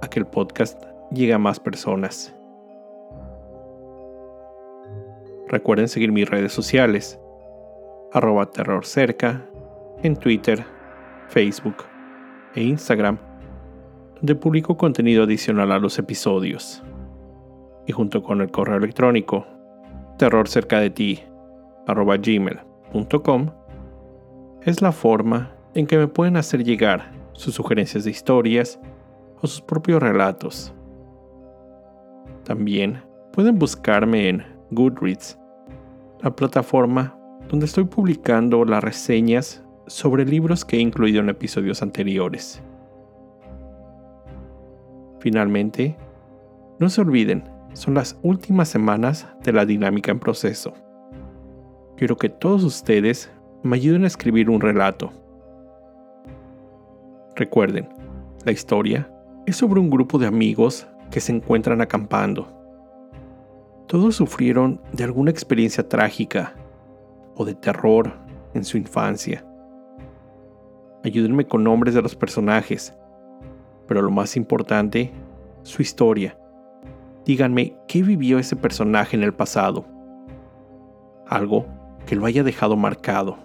a que el podcast llegue a más personas. Recuerden seguir mis redes sociales, arroba terrorcerca, en Twitter, Facebook e Instagram, donde publico contenido adicional a los episodios. Y junto con el correo electrónico, terrorcerca de ti, arroba gmail.com, es la forma en que me pueden hacer llegar sus sugerencias de historias o sus propios relatos. También pueden buscarme en Goodreads, la plataforma donde estoy publicando las reseñas sobre libros que he incluido en episodios anteriores. Finalmente, no se olviden, son las últimas semanas de la dinámica en proceso. Quiero que todos ustedes me ayuden a escribir un relato. Recuerden, la historia es sobre un grupo de amigos que se encuentran acampando. Todos sufrieron de alguna experiencia trágica o de terror en su infancia. Ayúdenme con nombres de los personajes, pero lo más importante, su historia. Díganme qué vivió ese personaje en el pasado. Algo que lo haya dejado marcado.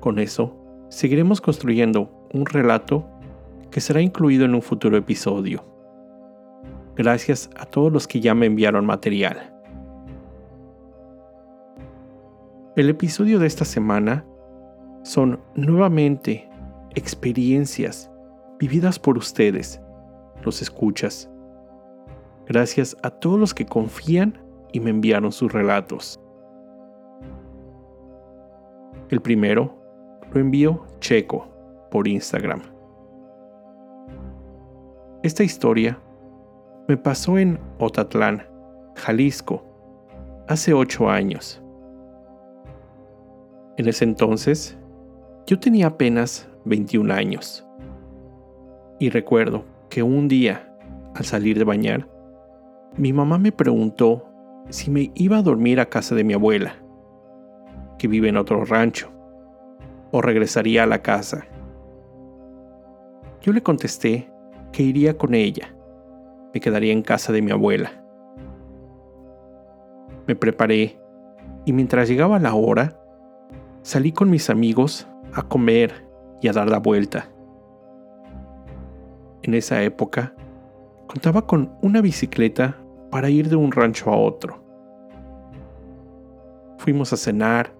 Con eso, seguiremos construyendo un relato que será incluido en un futuro episodio. Gracias a todos los que ya me enviaron material. El episodio de esta semana son nuevamente experiencias vividas por ustedes, los escuchas. Gracias a todos los que confían y me enviaron sus relatos. El primero lo envió Checo por Instagram. Esta historia me pasó en Otatlán, Jalisco, hace ocho años. En ese entonces, yo tenía apenas 21 años. Y recuerdo que un día, al salir de bañar, mi mamá me preguntó si me iba a dormir a casa de mi abuela, que vive en otro rancho, o regresaría a la casa. Yo le contesté que iría con ella. Me quedaría en casa de mi abuela. Me preparé y mientras llegaba la hora, salí con mis amigos a comer y a dar la vuelta. En esa época, contaba con una bicicleta para ir de un rancho a otro. Fuimos a cenar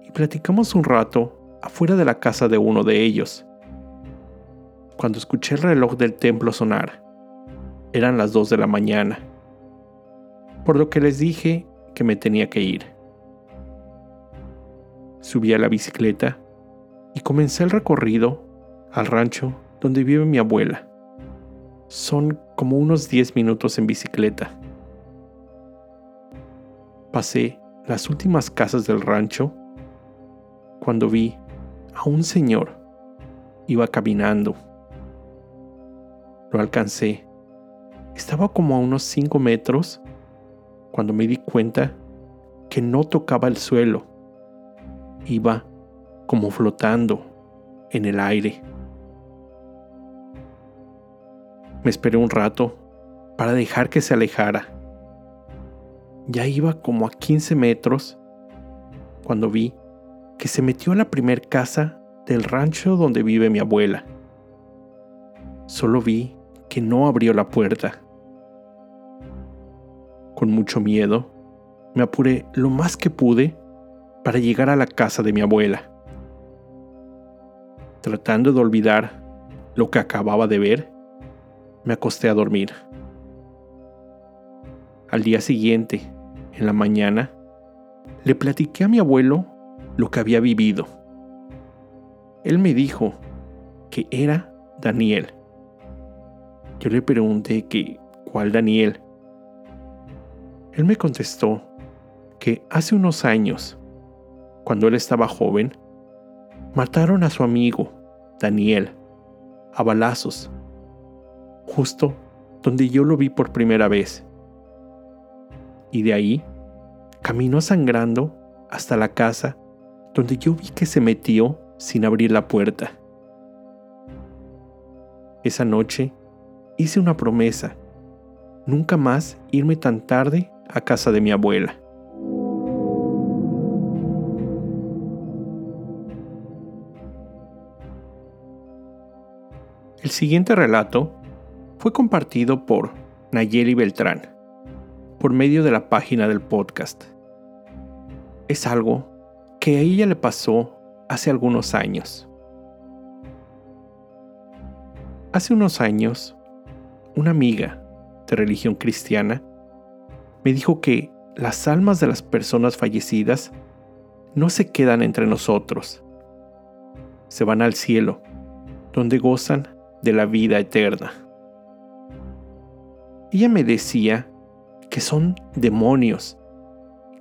y platicamos un rato afuera de la casa de uno de ellos cuando escuché el reloj del templo sonar. Eran las 2 de la mañana, por lo que les dije que me tenía que ir. Subí a la bicicleta y comencé el recorrido al rancho donde vive mi abuela. Son como unos 10 minutos en bicicleta. Pasé las últimas casas del rancho cuando vi a un señor. Iba caminando lo alcancé. Estaba como a unos 5 metros cuando me di cuenta que no tocaba el suelo. Iba como flotando en el aire. Me esperé un rato para dejar que se alejara. Ya iba como a 15 metros cuando vi que se metió a la primer casa del rancho donde vive mi abuela. Solo vi que no abrió la puerta. Con mucho miedo, me apuré lo más que pude para llegar a la casa de mi abuela. Tratando de olvidar lo que acababa de ver, me acosté a dormir. Al día siguiente, en la mañana, le platiqué a mi abuelo lo que había vivido. Él me dijo que era Daniel Yo le pregunté que, ¿cuál Daniel? Él me contestó que hace unos años, cuando él estaba joven, mataron a su amigo, Daniel, a balazos, justo donde yo lo vi por primera vez. Y de ahí, caminó sangrando hasta la casa donde yo vi que se metió sin abrir la puerta. Esa noche hice una promesa, nunca más irme tan tarde a casa de mi abuela. El siguiente relato fue compartido por Nayeli Beltrán por medio de la página del podcast. Es algo que a ella le pasó hace algunos años. Hace unos años, una amiga de religión cristiana me dijo que las almas de las personas fallecidas no se quedan entre nosotros, se van al cielo, donde gozan de la vida eterna. Ella me decía que son demonios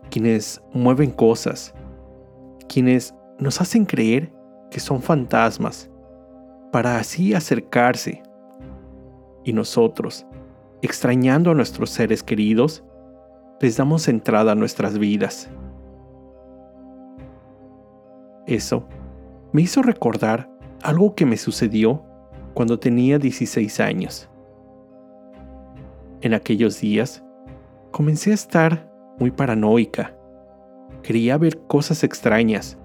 quienes mueven cosas, quienes nos hacen creer que son fantasmas, para así acercarse. Y nosotros, extrañando a nuestros seres queridos, les damos entrada a nuestras vidas. Eso me hizo recordar algo que me sucedió cuando tenía 16 años. En aquellos días, comencé a estar muy paranoica. Quería ver cosas extrañas,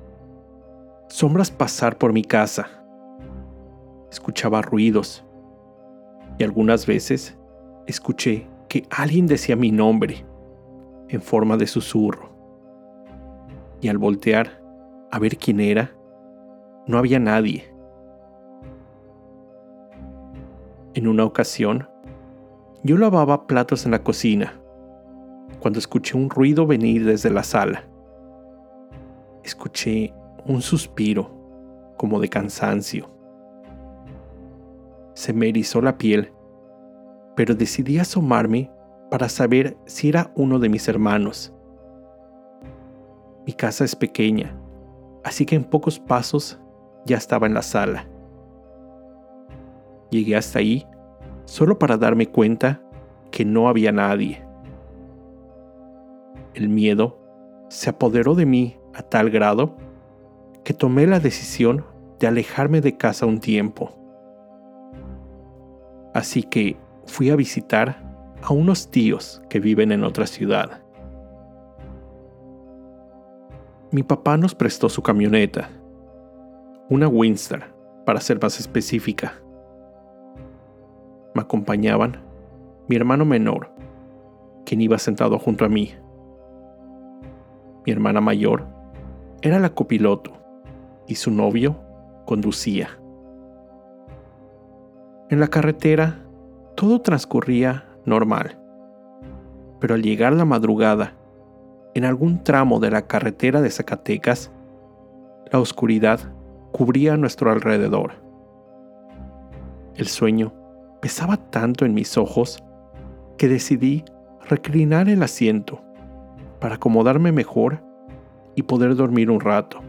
sombras pasar por mi casa. Escuchaba ruidos y algunas veces escuché que alguien decía mi nombre en forma de susurro. Y al voltear a ver quién era, no había nadie. En una ocasión, yo lavaba platos en la cocina cuando escuché un ruido venir desde la sala. Escuché un suspiro, como de cansancio. Se me erizó la piel, pero decidí asomarme para saber si era uno de mis hermanos. Mi casa es pequeña, así que en pocos pasos ya estaba en la sala. Llegué hasta ahí solo para darme cuenta que no había nadie. El miedo se apoderó de mí a tal grado que tomé la decisión de alejarme de casa un tiempo. Así que fui a visitar a unos tíos que viven en otra ciudad. Mi papá nos prestó su camioneta, una Winster, para ser más específica. Me acompañaban mi hermano menor, quien iba sentado junto a mí. Mi hermana mayor era la copiloto y su novio conducía. En la carretera todo transcurría normal, pero al llegar la madrugada, en algún tramo de la carretera de Zacatecas, la oscuridad cubría nuestro alrededor. El sueño pesaba tanto en mis ojos que decidí reclinar el asiento para acomodarme mejor y poder dormir un rato.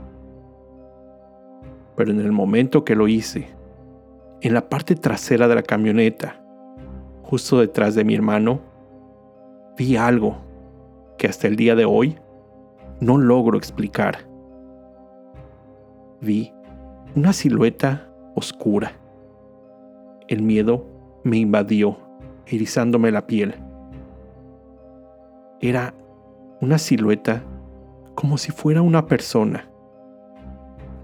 Pero en el momento que lo hice, en la parte trasera de la camioneta, justo detrás de mi hermano, vi algo que hasta el día de hoy no logro explicar. Vi una silueta oscura. El miedo me invadió, erizándome la piel. Era una silueta como si fuera una persona.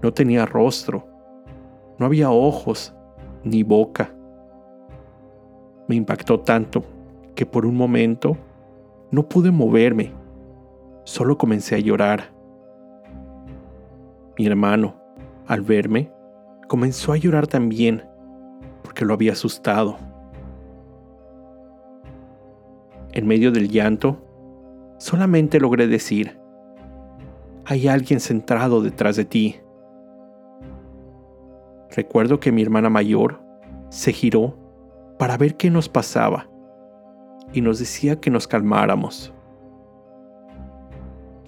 No tenía rostro, no había ojos ni boca. Me impactó tanto que por un momento no pude moverme, solo comencé a llorar. Mi hermano, al verme, comenzó a llorar también porque lo había asustado. En medio del llanto, solamente logré decir, hay alguien centrado detrás de ti. Recuerdo que mi hermana mayor se giró para ver qué nos pasaba y nos decía que nos calmáramos.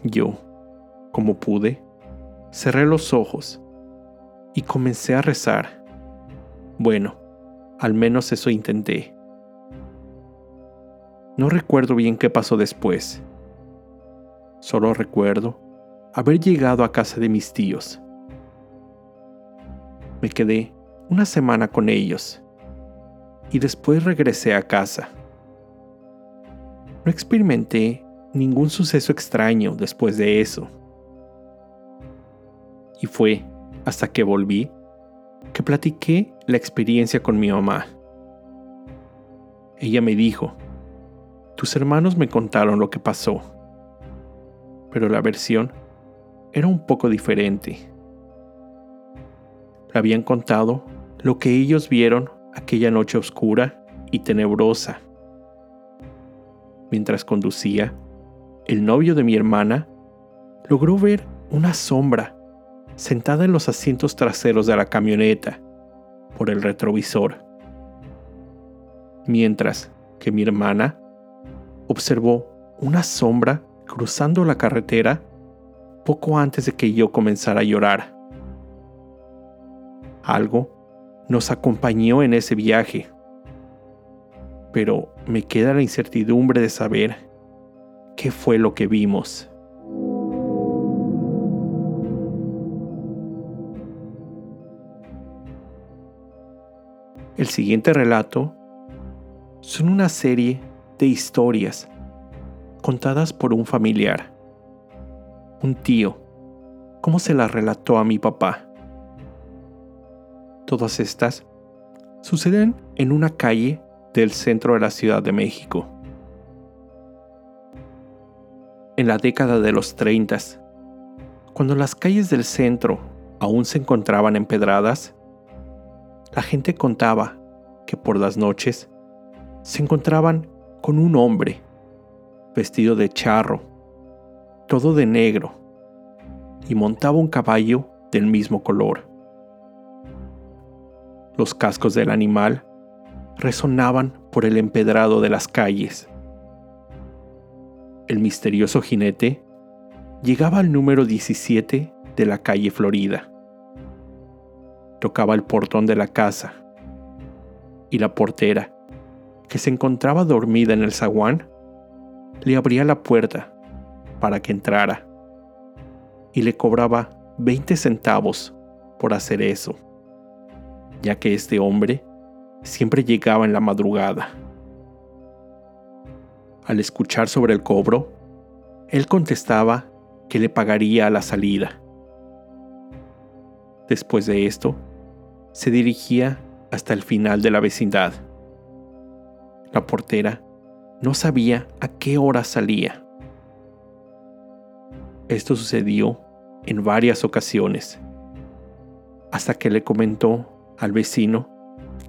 Yo, como pude, cerré los ojos y comencé a rezar. Bueno, al menos eso intenté. No recuerdo bien qué pasó después. Solo recuerdo haber llegado a casa de mis tíos. Me quedé una semana con ellos y después regresé a casa. No experimenté ningún suceso extraño después de eso. Y fue hasta que volví que platiqué la experiencia con mi mamá. Ella me dijo, tus hermanos me contaron lo que pasó, pero la versión era un poco diferente. Habían contado lo que ellos vieron aquella noche oscura y tenebrosa. Mientras conducía, el novio de mi hermana logró ver una sombra sentada en los asientos traseros de la camioneta por el retrovisor, mientras que mi hermana observó una sombra cruzando la carretera poco antes de que yo comenzara a llorar. Algo nos acompañó en ese viaje, pero me queda la incertidumbre de saber qué fue lo que vimos. El siguiente relato son una serie de historias contadas por un familiar, un tío, como se las relató a mi papá. Todas estas suceden en una calle del centro de la Ciudad de México. En la década de los 30, cuando las calles del centro aún se encontraban empedradas, la gente contaba que por las noches se encontraban con un hombre vestido de charro, todo de negro, y montaba un caballo del mismo color. Los cascos del animal resonaban por el empedrado de las calles. El misterioso jinete llegaba al número 17 de la calle Florida tocaba el portón de la casa y la portera, que se encontraba dormida en el zaguán, le abría la puerta para que entrara y le cobraba 20 centavos por hacer eso, ya que este hombre siempre llegaba en la madrugada. Al escuchar sobre el cobro, él contestaba que le pagaría a la salida. Después de esto, se dirigía hasta el final de la vecindad. La portera no sabía a qué hora salía. Esto sucedió en varias ocasiones, hasta que le comentó al vecino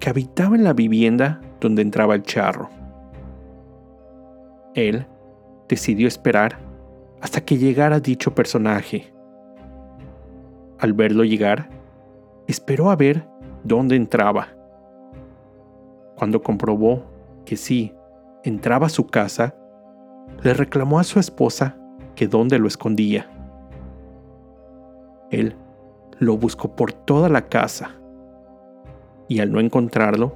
que habitaba en la vivienda donde entraba el charro. Él decidió esperar hasta que llegara dicho personaje. Al verlo llegar, esperó a ver dónde entraba. Cuando comprobó que sí, entraba a su casa, le reclamó a su esposa que dónde lo escondía. Él lo buscó por toda la casa y al no encontrarlo,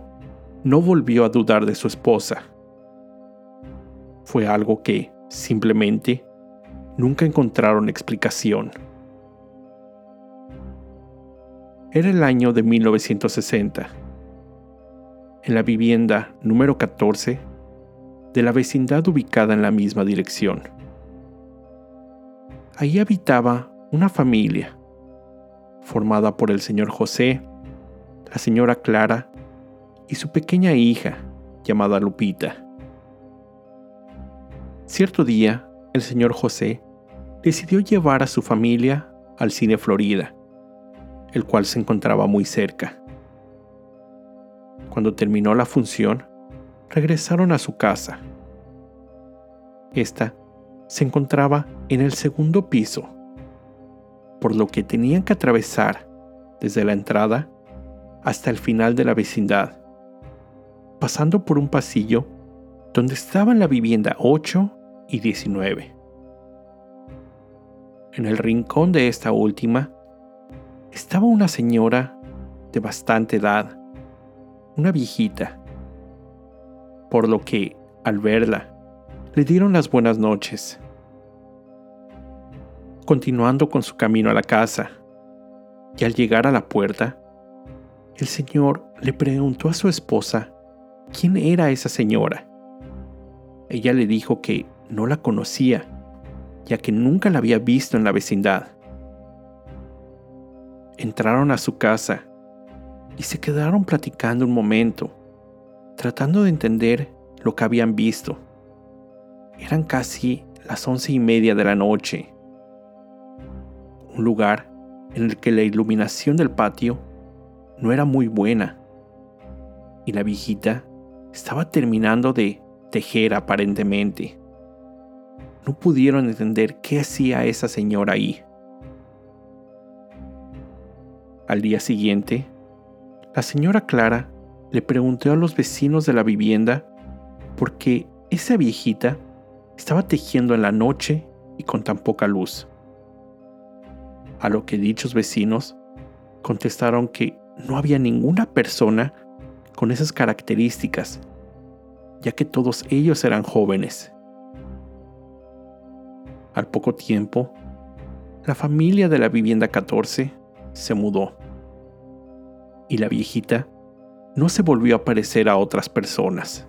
no volvió a dudar de su esposa. Fue algo que, simplemente, nunca encontraron explicación. Era el año de 1960. En la vivienda número 14 de la vecindad ubicada en la misma dirección. Ahí habitaba una familia formada por el señor José, la señora Clara y su pequeña hija llamada Lupita. Cierto día, el señor José decidió llevar a su familia al cine Florida el cual se encontraba muy cerca. Cuando terminó la función, regresaron a su casa. Esta se encontraba en el segundo piso, por lo que tenían que atravesar desde la entrada hasta el final de la vecindad. pasando por un pasillo donde estaban la vivienda 8 y 19. En el rincón de esta última estaba una señora de bastante edad, una viejita, por lo que, al verla, le dieron las buenas noches. Continuando con su camino a la casa, y al llegar a la puerta, el señor le preguntó a su esposa quién era esa señora. Ella le dijo que no la conocía, ya que nunca la había visto en la vecindad. Entraron a su casa y se quedaron platicando un momento, tratando de entender lo que habían visto. Eran casi las once y media de la noche. Un lugar en el que la iluminación del patio no era muy buena y la viejita estaba terminando de tejer aparentemente. No pudieron entender qué hacía esa señora ahí. Al día siguiente, la señora Clara le preguntó a los vecinos de la vivienda por qué esa viejita estaba tejiendo en la noche y con tan poca luz. A lo que dichos vecinos contestaron que no había ninguna persona con esas características, ya que todos ellos eran jóvenes. Al poco tiempo, la familia de la vivienda 14 se mudó y la viejita no se volvió a parecer a otras personas.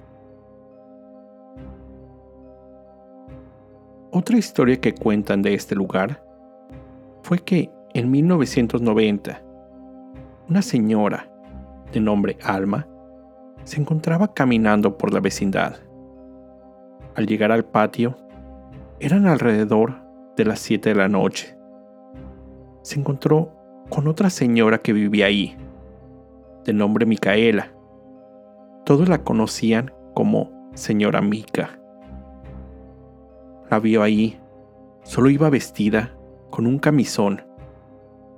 Otra historia que cuentan de este lugar fue que en 1990 una señora de nombre Alma se encontraba caminando por la vecindad. Al llegar al patio, eran alrededor de las 7 de la noche. Se encontró con otra señora que vivía ahí, de nombre Micaela. Todos la conocían como señora Mica. La vio ahí, solo iba vestida con un camisón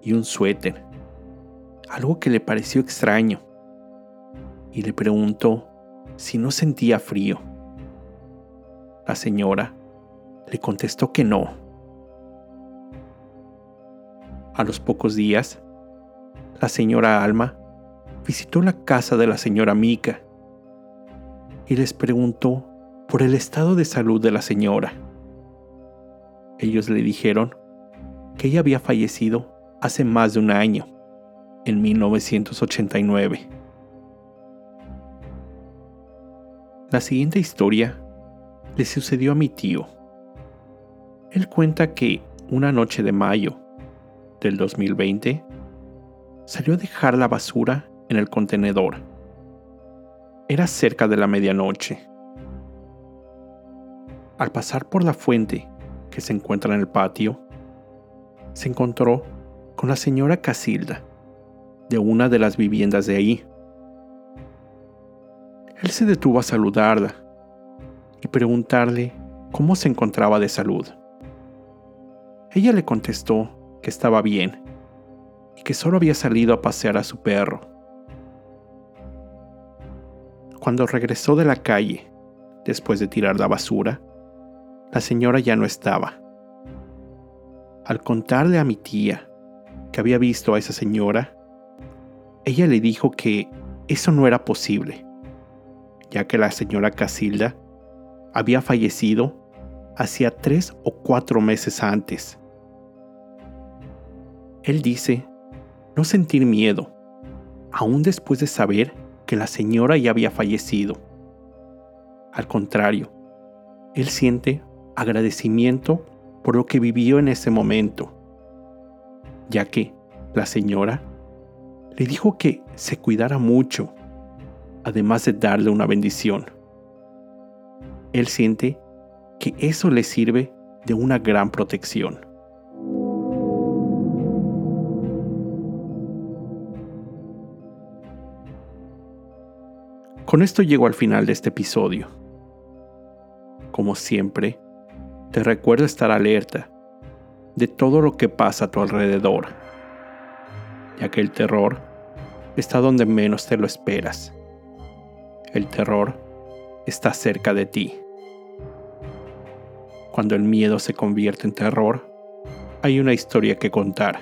y un suéter, algo que le pareció extraño, y le preguntó si no sentía frío. La señora le contestó que no. A los pocos días, la señora Alma visitó la casa de la señora Mica y les preguntó por el estado de salud de la señora. Ellos le dijeron que ella había fallecido hace más de un año, en 1989. La siguiente historia le sucedió a mi tío. Él cuenta que una noche de mayo del 2020 salió a dejar la basura en el contenedor. Era cerca de la medianoche. Al pasar por la fuente que se encuentra en el patio, se encontró con la señora Casilda, de una de las viviendas de ahí. Él se detuvo a saludarla y preguntarle cómo se encontraba de salud. Ella le contestó que estaba bien y que solo había salido a pasear a su perro. Cuando regresó de la calle, después de tirar la basura, la señora ya no estaba. Al contarle a mi tía que había visto a esa señora, ella le dijo que eso no era posible, ya que la señora Casilda había fallecido hacía tres o cuatro meses antes. Él dice no sentir miedo, aún después de saber que la señora ya había fallecido. Al contrario, él siente agradecimiento por lo que vivió en ese momento, ya que la señora le dijo que se cuidara mucho, además de darle una bendición. Él siente que eso le sirve de una gran protección. Con esto llego al final de este episodio. Como siempre, te recuerdo estar alerta de todo lo que pasa a tu alrededor, ya que el terror está donde menos te lo esperas. El terror está cerca de ti. Cuando el miedo se convierte en terror, hay una historia que contar